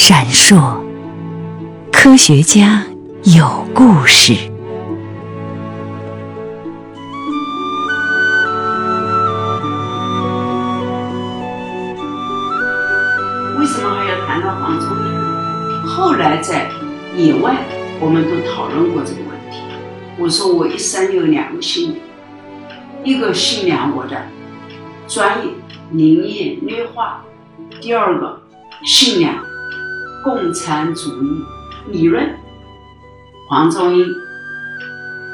闪烁，科学家有故事。为什么还要谈到黄宗英？后来在野外，我们都讨论过这个问题。我说我一生有两个信仰，一个信仰我的专业林业绿化，第二个信仰共产主义理论。黄宗英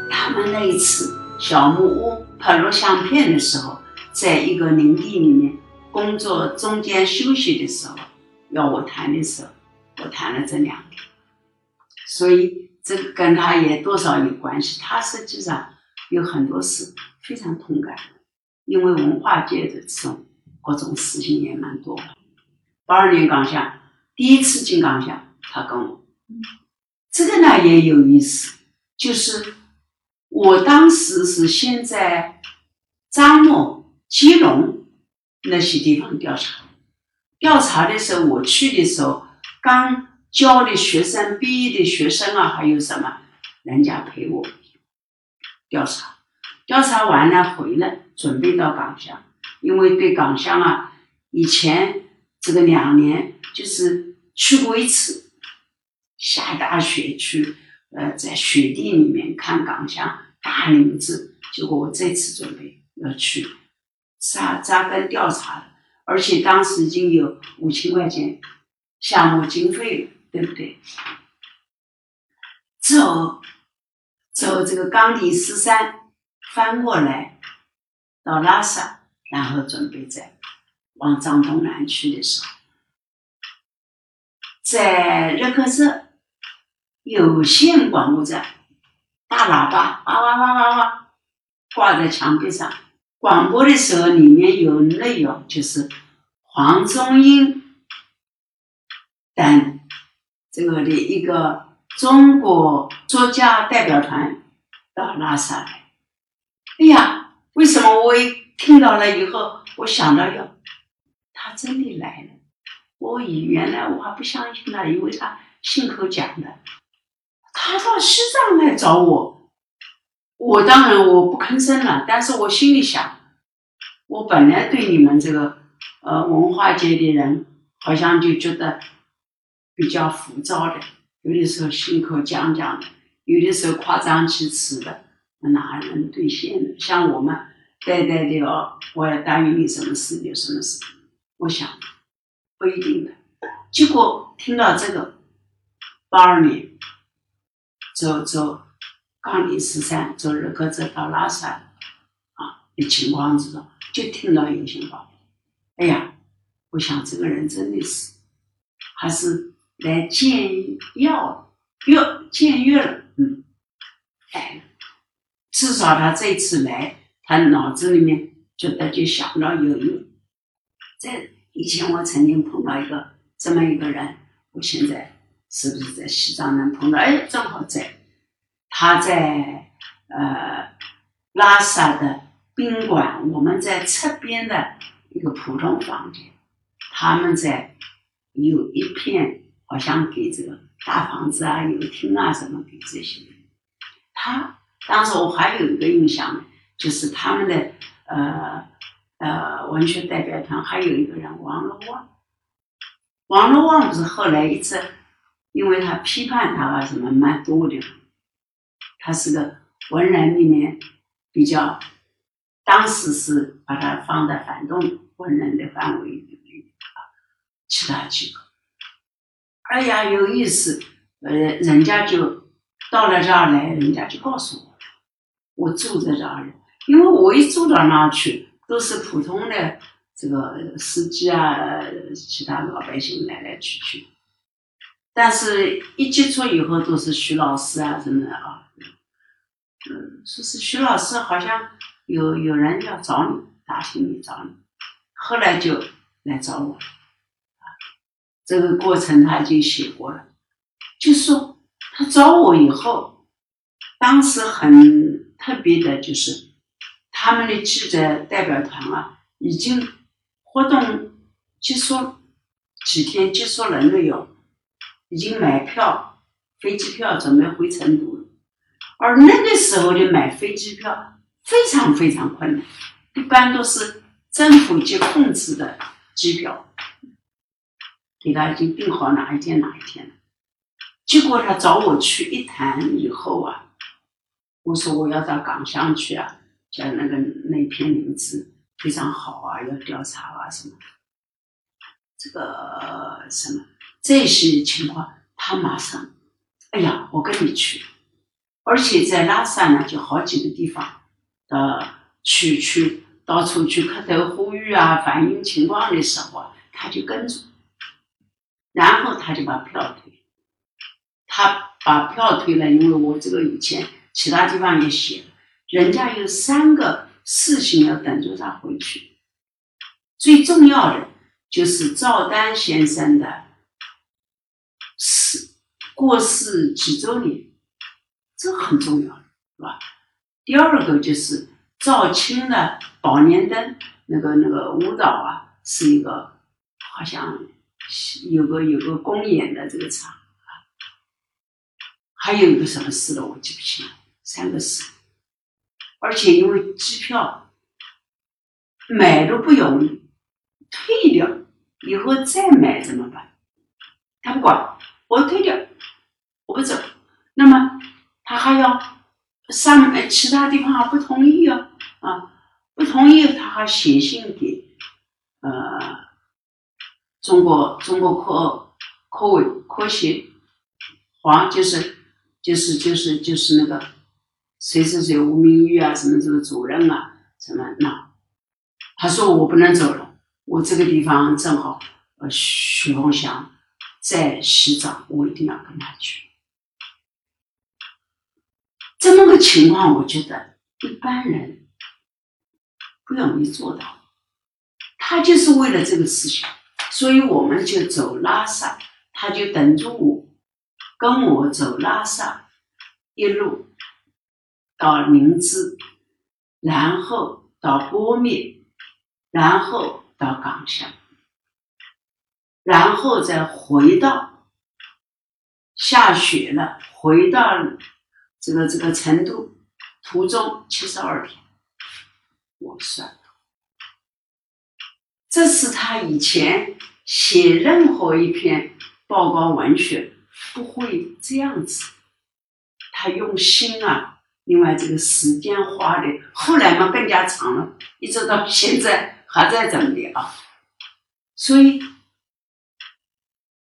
他们那一次小木屋拍录像片的时候，在一个林地里面工作，中间休息的时候。要我谈的时候，我谈了这两个，所以这个跟他也多少有关系。他实际上有很多事非常同感，因为文化界的这种各种事情也蛮多。八二年刚下第一次进港乡，他跟我，这个呢也有意思，就是我当时是先在樟木、基隆那些地方调查。调查的时候，我去的时候，刚教的学生、毕业的学生啊，还有什么，人家陪我调查。调查完了回来，准备到港乡，因为对港乡啊，以前这个两年就是去过一次，下大雪去，呃，在雪地里面看港乡大林子。结果我这次准备要去扎扎根调查。而且当时已经有五千块钱项目经费了，对不对？走走这个冈底斯山翻过来到拉萨，然后准备在往藏东南去的时候，在日喀则有线广播站大喇叭哇哇哇哇哇挂在墙壁上。广播的时候，里面有内容，就是黄宗英等这个的一个中国作家代表团到拉萨来。哎呀，为什么我一听到了以后，我想到要他真的来了？我以原来我还不相信他，因为他信口讲的，他到西藏来找我。我当然我不吭声了，但是我心里想，我本来对你们这个呃文化界的人，好像就觉得比较浮躁的，有的时候信口讲讲的，有的时候夸张其词的，哪能兑现呢？像我们代代的哦，我要答应你什么事有什么事，我想不一定的。结果听到这个八二年走走。冈底十三走日喀则到拉萨啊的情况之中，就听到有线报，哎呀，我想这个人真的是还是来见药药见月了，嗯，来了，至少他这次来，他脑子里面觉得就想到有用。在以前我曾经碰到一个这么一个人，我现在是不是在西藏能碰到？哎，正好在。他在呃拉萨的宾馆，我们在侧边的一个普通房间，他们在有一片好像给这个大房子啊、有厅啊什么给这些。他当时我还有一个印象，就是他们的呃呃文学代表团还有一个人王乐旺，王乐旺不是后来一直因为他批判他啊什么蛮多的。他是个文人里面比较，当时是把他放在反动文人的范围里面啊，其他几个，哎呀有意思，呃，人家就到了这儿来，人家就告诉我，我住在这儿，因为我一住到那儿去，都是普通的这个司机啊，其他老百姓来来去去，但是一接触以后都是徐老师啊什么的啊。嗯，说是徐老师？好像有有人要找你，打听你找你，后来就来找我，啊，这个过程他就写过了，就说他找我以后，当时很特别的就是他们的记者代表团啊，已经活动结束几天结束了没有，已经买票，飞机票准备回成都了。而那个时候的买飞机票非常非常困难，一般都是政府去控制的机票，给他已经订好哪一天哪一天了。结果他找我去一谈以后啊，我说我要到港乡去啊，像那个那篇名字非常好啊，要调查啊什么，这个什么这些情况，他马上，哎呀，我跟你去。而且在拉萨呢，就好几个地方，呃，去去到处去磕头呼吁啊，反映情况的时候，他就跟着，然后他就把票退，他把票退了，因为我这个以前其他地方也写了，人家有三个事情要等着他回去，最重要的就是赵丹先生的死过世几周年。这很重要，是吧？第二个就是赵青的宝莲灯，那个那个舞蹈啊，是一个好像有个有个公演的这个场啊，还有一个什么事了，我记不清了，三个事。而且因为机票买都不容易，退掉以后再买怎么办？他不管，我退掉，我不走，那么。他还要上其他地方还不同意啊，啊，不同意，他还写信给呃中国中国科科委科协黄就是就是就是就是那个谁谁谁吴明玉啊什么这个主任啊什么那，他说我不能走了，我这个地方正好呃许凤祥在洗澡，我一定要跟他去。这么个情况，我觉得一般人不容易做到。他就是为了这个事情，所以我们就走拉萨，他就等着我，跟我走拉萨，一路到宁芝，然后到波密，然后到港乡，然后再回到下雪了，回到。这个这个成都途中七十二天，我算，这是他以前写任何一篇报告文学不会这样子，他用心啊。另外这个时间花的，后来嘛更加长了，一直到现在还在整理啊。所以，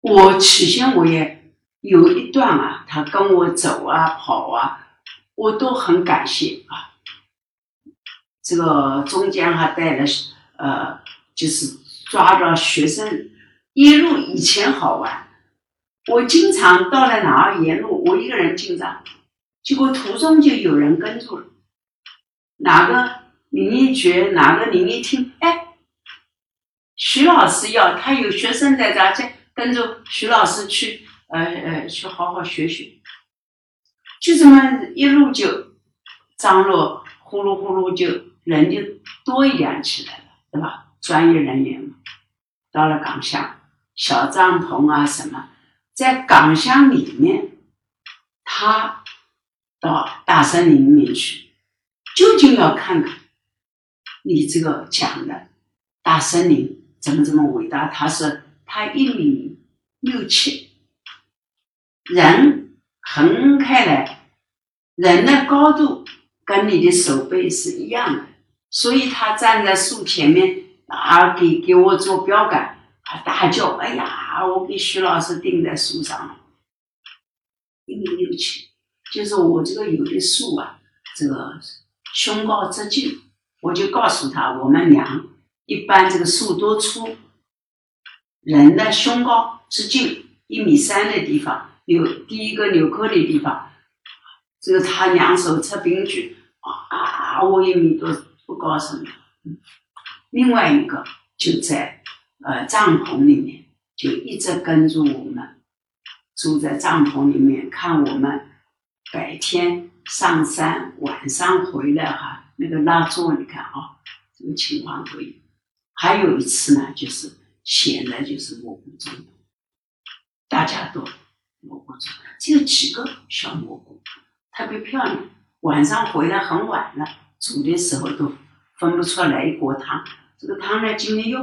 我起先我也。有一段啊，他跟我走啊、跑啊，我都很感谢啊。这个中间还带了呃，就是抓着学生，一路以前好玩。我经常到了哪儿沿路，我一个人进站，结果途中就有人跟住了。哪个林一觉，哪个林一听，哎，徐老师要他有学生在这儿，就跟着徐老师去。呃呃，去好好学学，就这么一路就张罗，呼噜呼噜就人就多一点起来了，对吧？专业人员嘛，到了港乡，小帐篷啊什么，在港乡里面，他到大森林里面去，究竟要看看你这个讲的大森林怎么这么伟大？他是他一米六七。人横开来，人的高度跟你的手背是一样的，所以他站在树前面啊，给给我做标杆，他大叫：“哎呀，我给徐老师钉在树上了，一米六七，就是我这个有的树啊，这个胸高直径，我就告诉他，我们量一般这个树多粗，人的胸高直径一米三的地方。”有第一个纽扣的地方，这个他两手测冰具啊，我一米多不高什么。另外一个就在呃帐篷里面，就一直跟着我们，住在帐篷里面看我们白天上山，晚上回来哈，那个拉座你看啊，这个情况都有。还有一次呢，就是显得就是蘑菇中，大家都。蘑菇粥，只有几个小蘑菇，特别漂亮。晚上回来很晚了，煮的时候都分不出来一锅汤。这个汤呢，今天又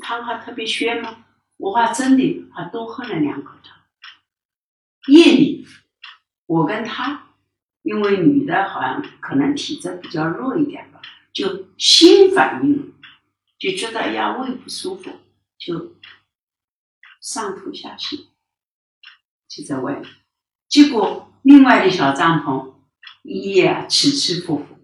汤还特别鲜嘛，我还真的还多喝了两口汤。夜里，我跟他，因为女的好像可能体质比较弱一点吧，就心反应，就觉得呀胃不舒服，就上吐下泻，就在外面。结果另外的小帐篷一夜起起伏伏。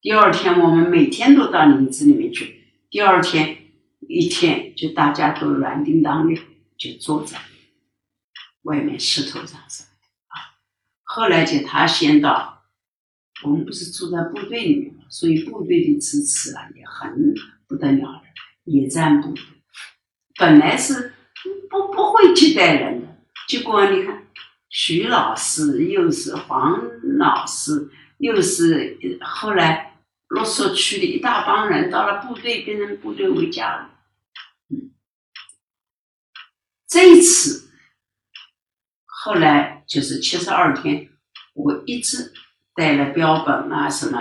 第二天我们每天都到林子里面去，第二天一天就大家都软叮当的就坐在。外面石头上，后来就他先到，我们不是住在部队里面嘛，所以部队的支持啊也很不得了的，野战部队，本来是不不会接待人的，结果你看徐老师又是黄老师，又是后来洛索区的一大帮人到了部队，变成部队为家了，嗯，这一次。后来就是七十二天，我一直带了标本啊什么，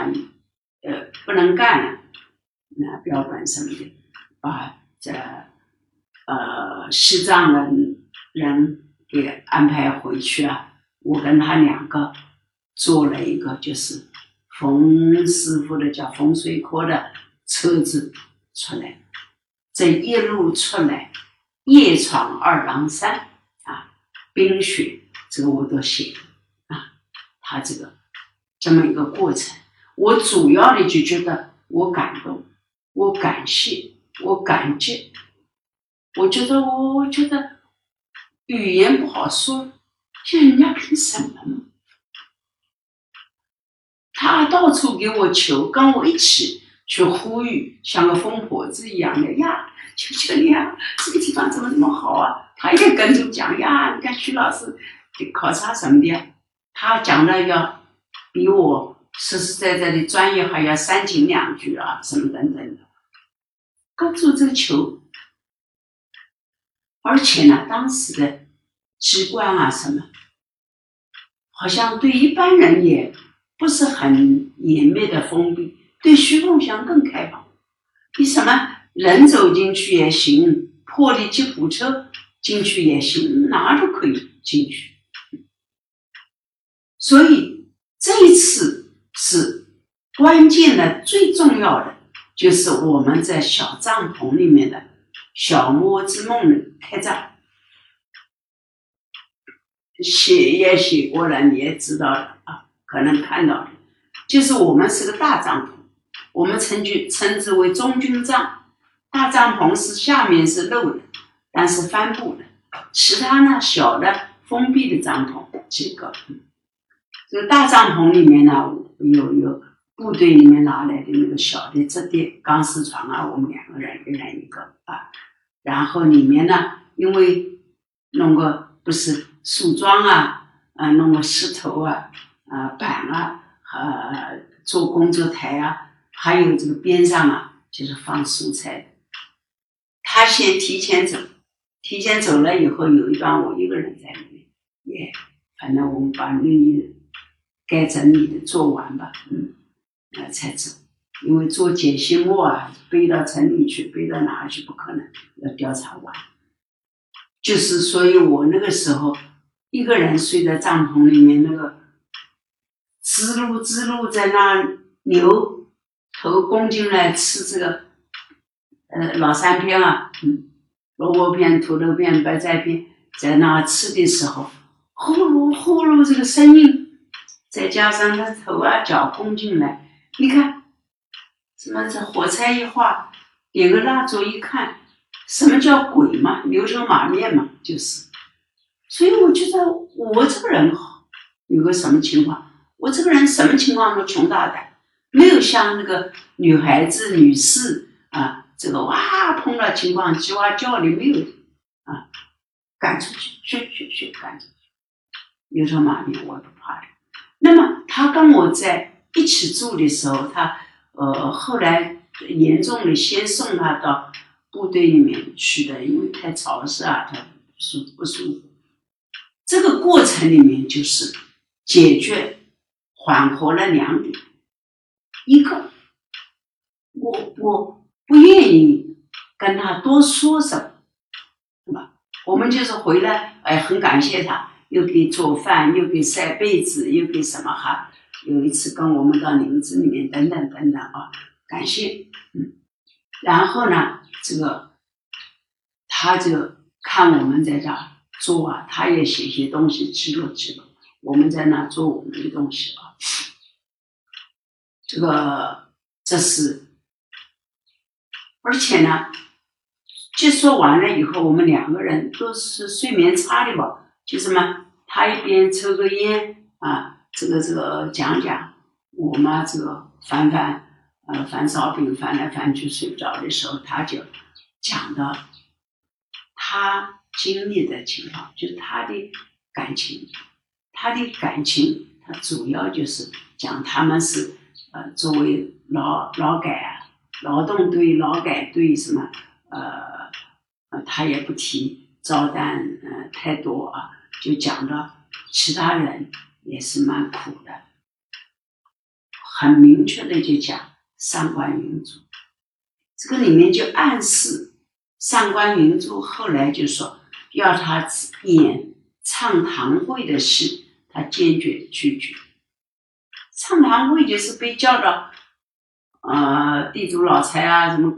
呃，不能干了，那标本什么的，把这呃西藏的人给安排回去啊。我跟他两个做了一个，就是冯师傅的叫风水科的车子出来，这一路出来，夜闯二郎山。冰雪，这个我都写啊，他这个这么一个过程，我主要的就觉得我感动，我感谢，我感激，我觉得我我觉得语言不好说，像人家凭什么嘛？他到处给我求，跟我一起去呼吁，像个疯婆子一样的呀。求求你啊！这个地方怎么这么好啊？他也跟着讲呀。你看徐老师考察什么的，他讲的要比我实实在在的专业还要煽情两句啊，什么等等的，各做这个球。而且呢，当时的机关啊什么，好像对一般人也不是很严密的封闭，对徐凤祥更开放。为什么？人走进去也行，破的吉普车进去也行，哪都可以进去。所以这一次是关键的、最重要的，就是我们在小帐篷里面的小摸之梦的开战。写也写过了，你也知道了啊，可能看到的，就是我们是个大帐篷，我们称之称之为中军帐。大帐篷是下面是漏的，但是帆布的，其他呢小的封闭的帐篷几个。这个大帐篷里面呢有有部队里面拿来的那个小的折叠钢丝床啊，我们两个人一人一个啊。然后里面呢，因为弄个不是树桩啊，啊弄个石头啊，啊板啊啊做工作台啊，还有这个边上啊就是放蔬菜。他先提前走，提前走了以后，有一段我一个人在里面，也反正我们把那该整理的做完吧，嗯，呃才走。因为做解析木啊，背到城里去，背到哪去不可能，要调查完。就是，所以我那个时候一个人睡在帐篷里面，那个支路支路在那牛头攻进来吃这个。呃，老三片啊，嗯，萝卜片、土豆片、白菜片，在那吃的时候，呼噜呼噜这个声音，再加上他头啊脚弓进来，你看，什么这火柴一画，点个蜡烛一看，什么叫鬼嘛？牛头马面嘛，就是。所以我觉得我这个人好，有个什么情况？我这个人什么情况都穷大胆，没有像那个女孩子、女士啊。这个哇，碰到情况叽哇叫的没有啊，赶出去，去去去，赶出去。牛头马面我不怕的。那么他跟我在一起住的时候，他呃后来严重的先送他到部队里面去的，因为太潮湿啊，他舒不舒服。这个过程里面就是解决缓和了两点，一个我我不愿意跟他多说什么，对吧？我们就是回来，哎，很感谢他，又给做饭，又给晒被子，又给什么哈。有一次跟我们到林子里面，等等等等啊，感谢，嗯，然后呢，这个他就看我们在这做啊，他也写些东西记录记录，我们在那做我们的东西啊，这个这是，而且呢，结束完了以后，我们两个人都是睡眠差的吧，就什么，他一边抽个烟啊。这个这个讲讲，我嘛这个翻翻，呃翻烧饼翻来翻去睡不着的时候，他就讲到他经历的情况，就是他的感情，他的感情，他主要就是讲他们是呃作为劳劳改劳动队劳改队什么呃他也不提招单呃太多啊，就讲到其他人。也是蛮苦的，很明确的就讲上官云珠，这个里面就暗示上官云珠后来就说要他演唱堂会的戏，他坚决拒绝。唱堂会就是被叫到呃地主老财啊什么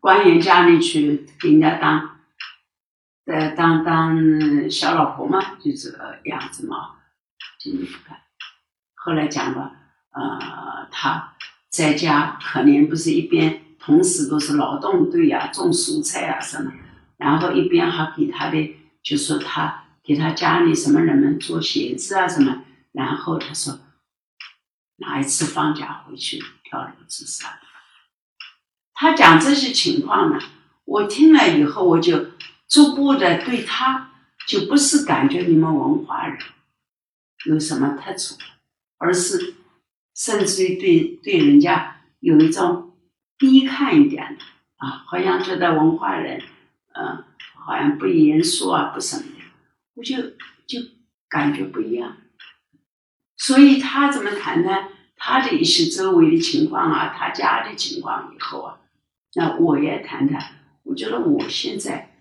官员家里去给人家当呃当当小老婆嘛，就这个样子嘛。就后来讲了，呃，他在家可怜，不是一边同时都是劳动队呀，种蔬菜啊什么，然后一边还给他的，就说他给他家里什么人们做鞋子啊什么，然后他说哪一次放假回去跳楼自杀。他讲这些情况呢，我听了以后，我就逐步的对他就不是感觉你们文化人。有什么特殊，而是甚至于对对人家有一种低看一点的啊，好像觉得文化人，嗯，好像不严肃啊，不什么的，我就就感觉不一样。所以他怎么谈呢他的一些周围的情况啊，他家的情况以后啊，那我也谈谈。我觉得我现在，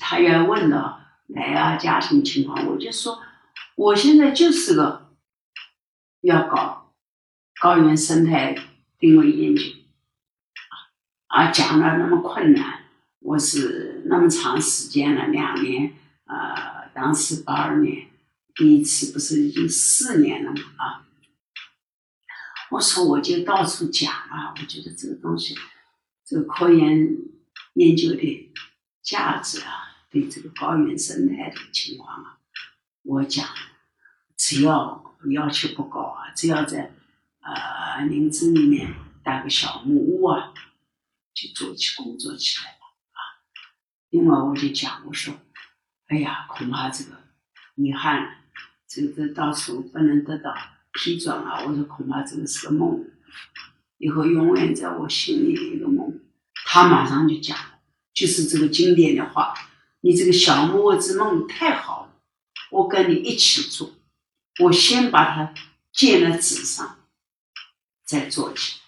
他要问了来啊，家庭情况，我就说。我现在就是个要搞高原生态定位研究，啊，讲了那么困难，我是那么长时间了，两年，呃，当时八二年第一次不是已经四年了嘛，啊，我说我就到处讲啊，我觉得这个东西，这个科研研究的价值啊，对这个高原生态的情况啊。我讲，只要要求不高啊，只要在呃林子里面搭个小木屋啊，就做起工作起来了啊。另外我就讲，我说，哎呀，恐怕这个遗憾，这个到处不能得到批准啊。我说恐怕这个是个梦，以后永远在我心里的一个梦。他马上就讲，就是这个经典的话，你这个小木屋之梦太好了。我跟你一起做，我先把它建了纸上，再做起。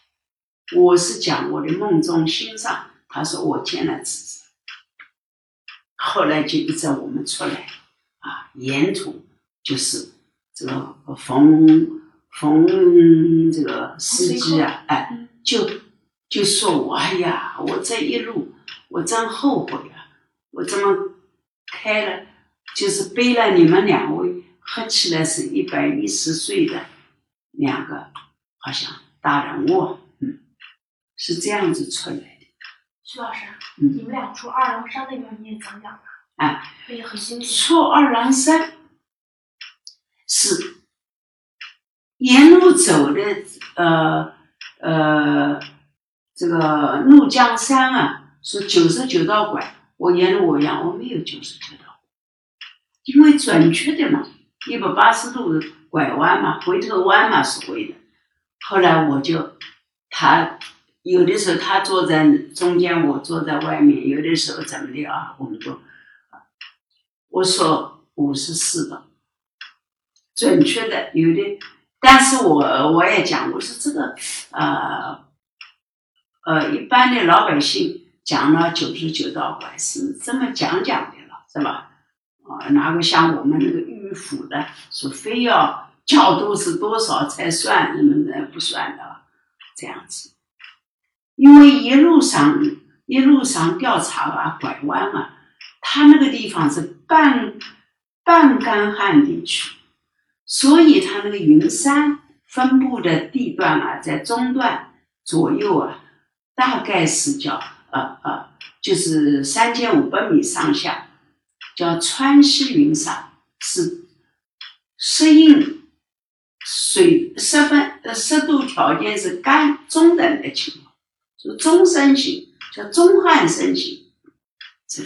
我是讲我的梦中心上，他说我建了纸上，后来就一直我们出来，啊，沿途就是这个冯冯这个司机啊，哎，就就说我哎呀，我这一路我真后悔啊，我怎么开了。就是背了你们两位，合起来是一百一十岁的两个，好像大人物，嗯，是这样子出来的。徐老师，你们俩出二郎山那边你也讲讲吧。哎，我也很兴趣。出二郎山是沿路走的，呃呃，这个怒江山啊，说九十九道拐，我沿路我讲我没有九十九道。因为准确的嘛，一百八十度拐弯嘛，回头弯嘛是会的。后来我就，他有的时候他坐在中间，我坐在外面，有的时候怎么的啊？我们都，我说五十四道，准确的有的，但是我我也讲，我说这个呃呃，一般的老百姓讲了九十九道拐是这么讲讲的了，是吧？啊，哪个像我们那个迂腐的，说非要角度是多少才算，那么的不算的，这样子。因为一路上一路上调查啊，拐弯啊，它那个地方是半半干旱地区，所以它那个云山分布的地段啊，在中段左右啊，大概是叫呃呃，就是三千五百米上下。叫川西云山，是适应水湿分呃湿度条件是干中等的情况，就中生型，叫中旱生型。这，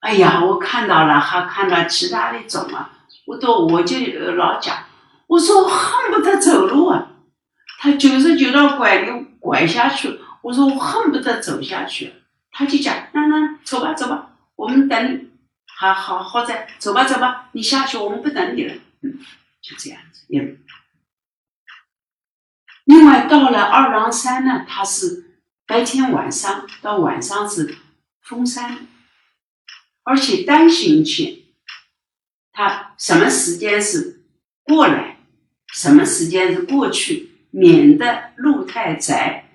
哎呀，我看到了，还看到其他的种啊，我都我就老讲，我说我恨不得走路啊，他九十九道拐就拐下去，我说我恨不得走下去，他就讲，那那走吧走吧。我们等，好好好在走吧走吧，你下去，我们不等你了。嗯，就这样子。另外到了二郎山呢，它是白天晚上到晚上是封山，而且单行线，它什么时间是过来，什么时间是过去，免得路太窄，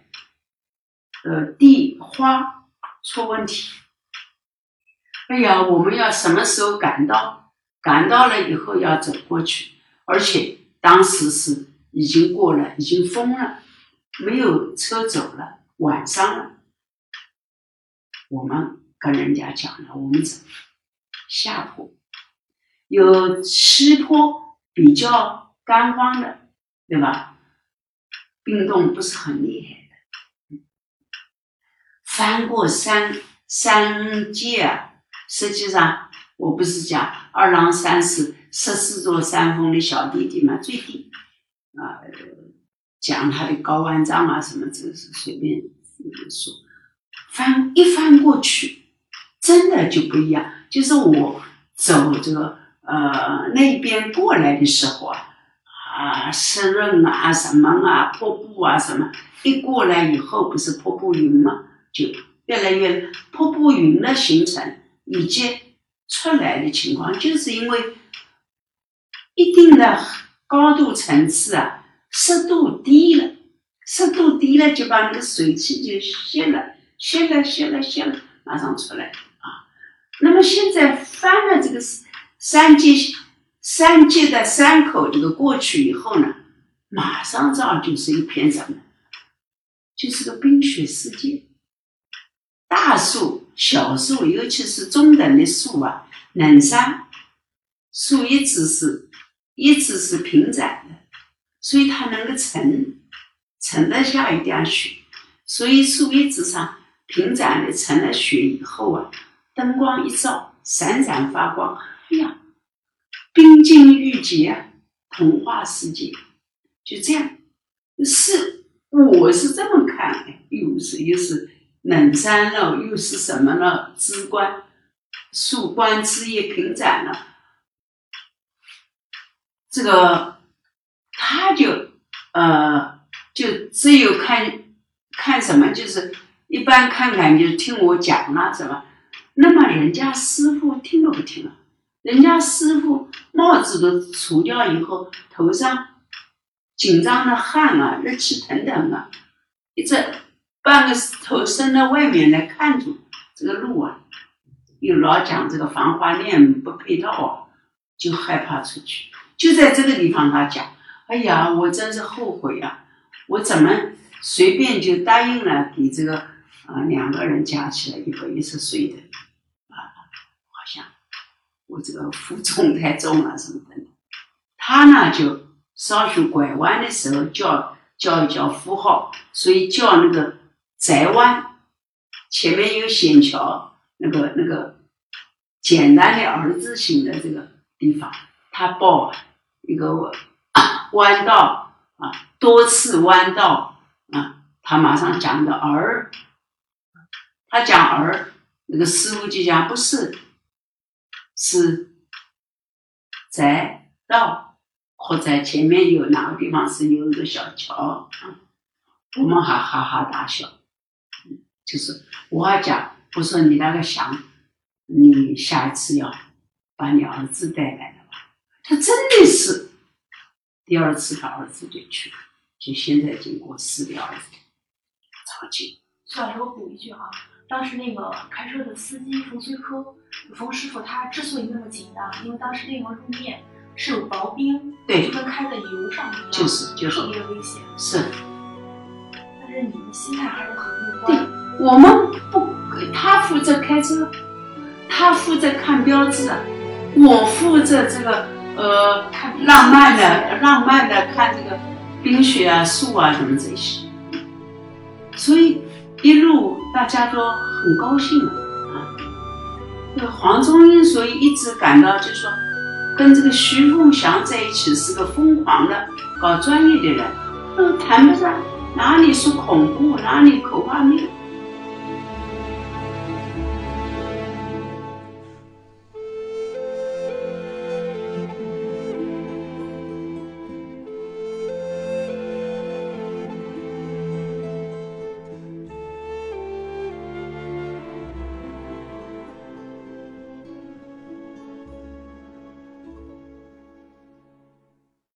呃，地花出问题。哎呀，我们要什么时候赶到？赶到了以后要走过去，而且当时是已经过了，已经封了，没有车走了，晚上了。我们跟人家讲了，我们走下坡，有西坡比较干荒的，对吧？冰冻不是很厉害的，翻过山山界啊。实际上，我不是讲二郎山是十四座山峰的小弟弟嘛，最低啊，讲他的高万丈啊什么，这是随便说。翻一翻过去，真的就不一样。就是我走这个呃那边过来的时候啊，啊湿润啊什么啊瀑布啊什么，一过来以后不是瀑布云嘛，就越来越瀑布云的形成。以及出来的情况，就是因为一定的高度层次啊，湿度低了，湿度低了就把那个水汽就吸了，吸了，吸了，吸了，马上出来啊。那么现在翻了这个山界，山界的山口这个过去以后呢，马上这儿就是一片什么？就是个冰雪世界，大树。小树，尤其是中等的树啊，冷杉树一直是一直是平展的，所以它能够沉沉得下一点雪，所以树叶子上平展的沉了雪以后啊，灯光一照，闪闪发光，哎呀，冰晶玉洁，童话世界就这样，是我是这么看的，又是又是。冷山了，又是什么呢？枝冠、树冠、枝叶平展了，这个他就呃，就只有看看什么，就是一般看看就是听我讲了什么。那么人家师傅听都不听了？人家师傅帽子都除掉以后，头上紧张的汗啊，热气腾腾啊，一直。半个头伸到外面来看住这个路啊，又老讲这个防滑链不配套啊，就害怕出去。就在这个地方，他讲：“哎呀，我真是后悔啊！我怎么随便就答应了给这个啊两个人加起来一百一十岁的啊，好像我这个负重太重了什么的。他呢就稍许拐弯的时候叫叫一叫符号，所以叫那个。”窄弯，前面有险桥，那个那个简单的儿字形的这个地方，他报一个弯道啊，多次弯道啊，他马上讲的儿，他讲儿，那个师傅就讲不是，是在道或者前面有哪个地方是有一个小桥，我们还哈哈大笑。就是我还讲，我说你那个想，你下一次要把你儿子带来了吧？他真的是第二次他儿子就去了，就现在经过世的儿子，超级。苏老师，我补一句啊，当时那个开车的司机冯崔科，冯师傅他之所以那么紧张，因为当时那个路面是有薄冰，对就跟开在油上一样，就是就是特别危险。是但是你们心态还是很乐观。我们不，他负责开车，他负责看标志，我负责这个呃看浪漫的浪漫的看这个冰雪啊、树啊什么这些，所以一路大家都很高兴啊。这个黄宗英所以一直感到就是说，跟这个徐凤祥在一起是个疯狂的搞专业的人，都谈不上哪里是恐怖，哪里可怕没有。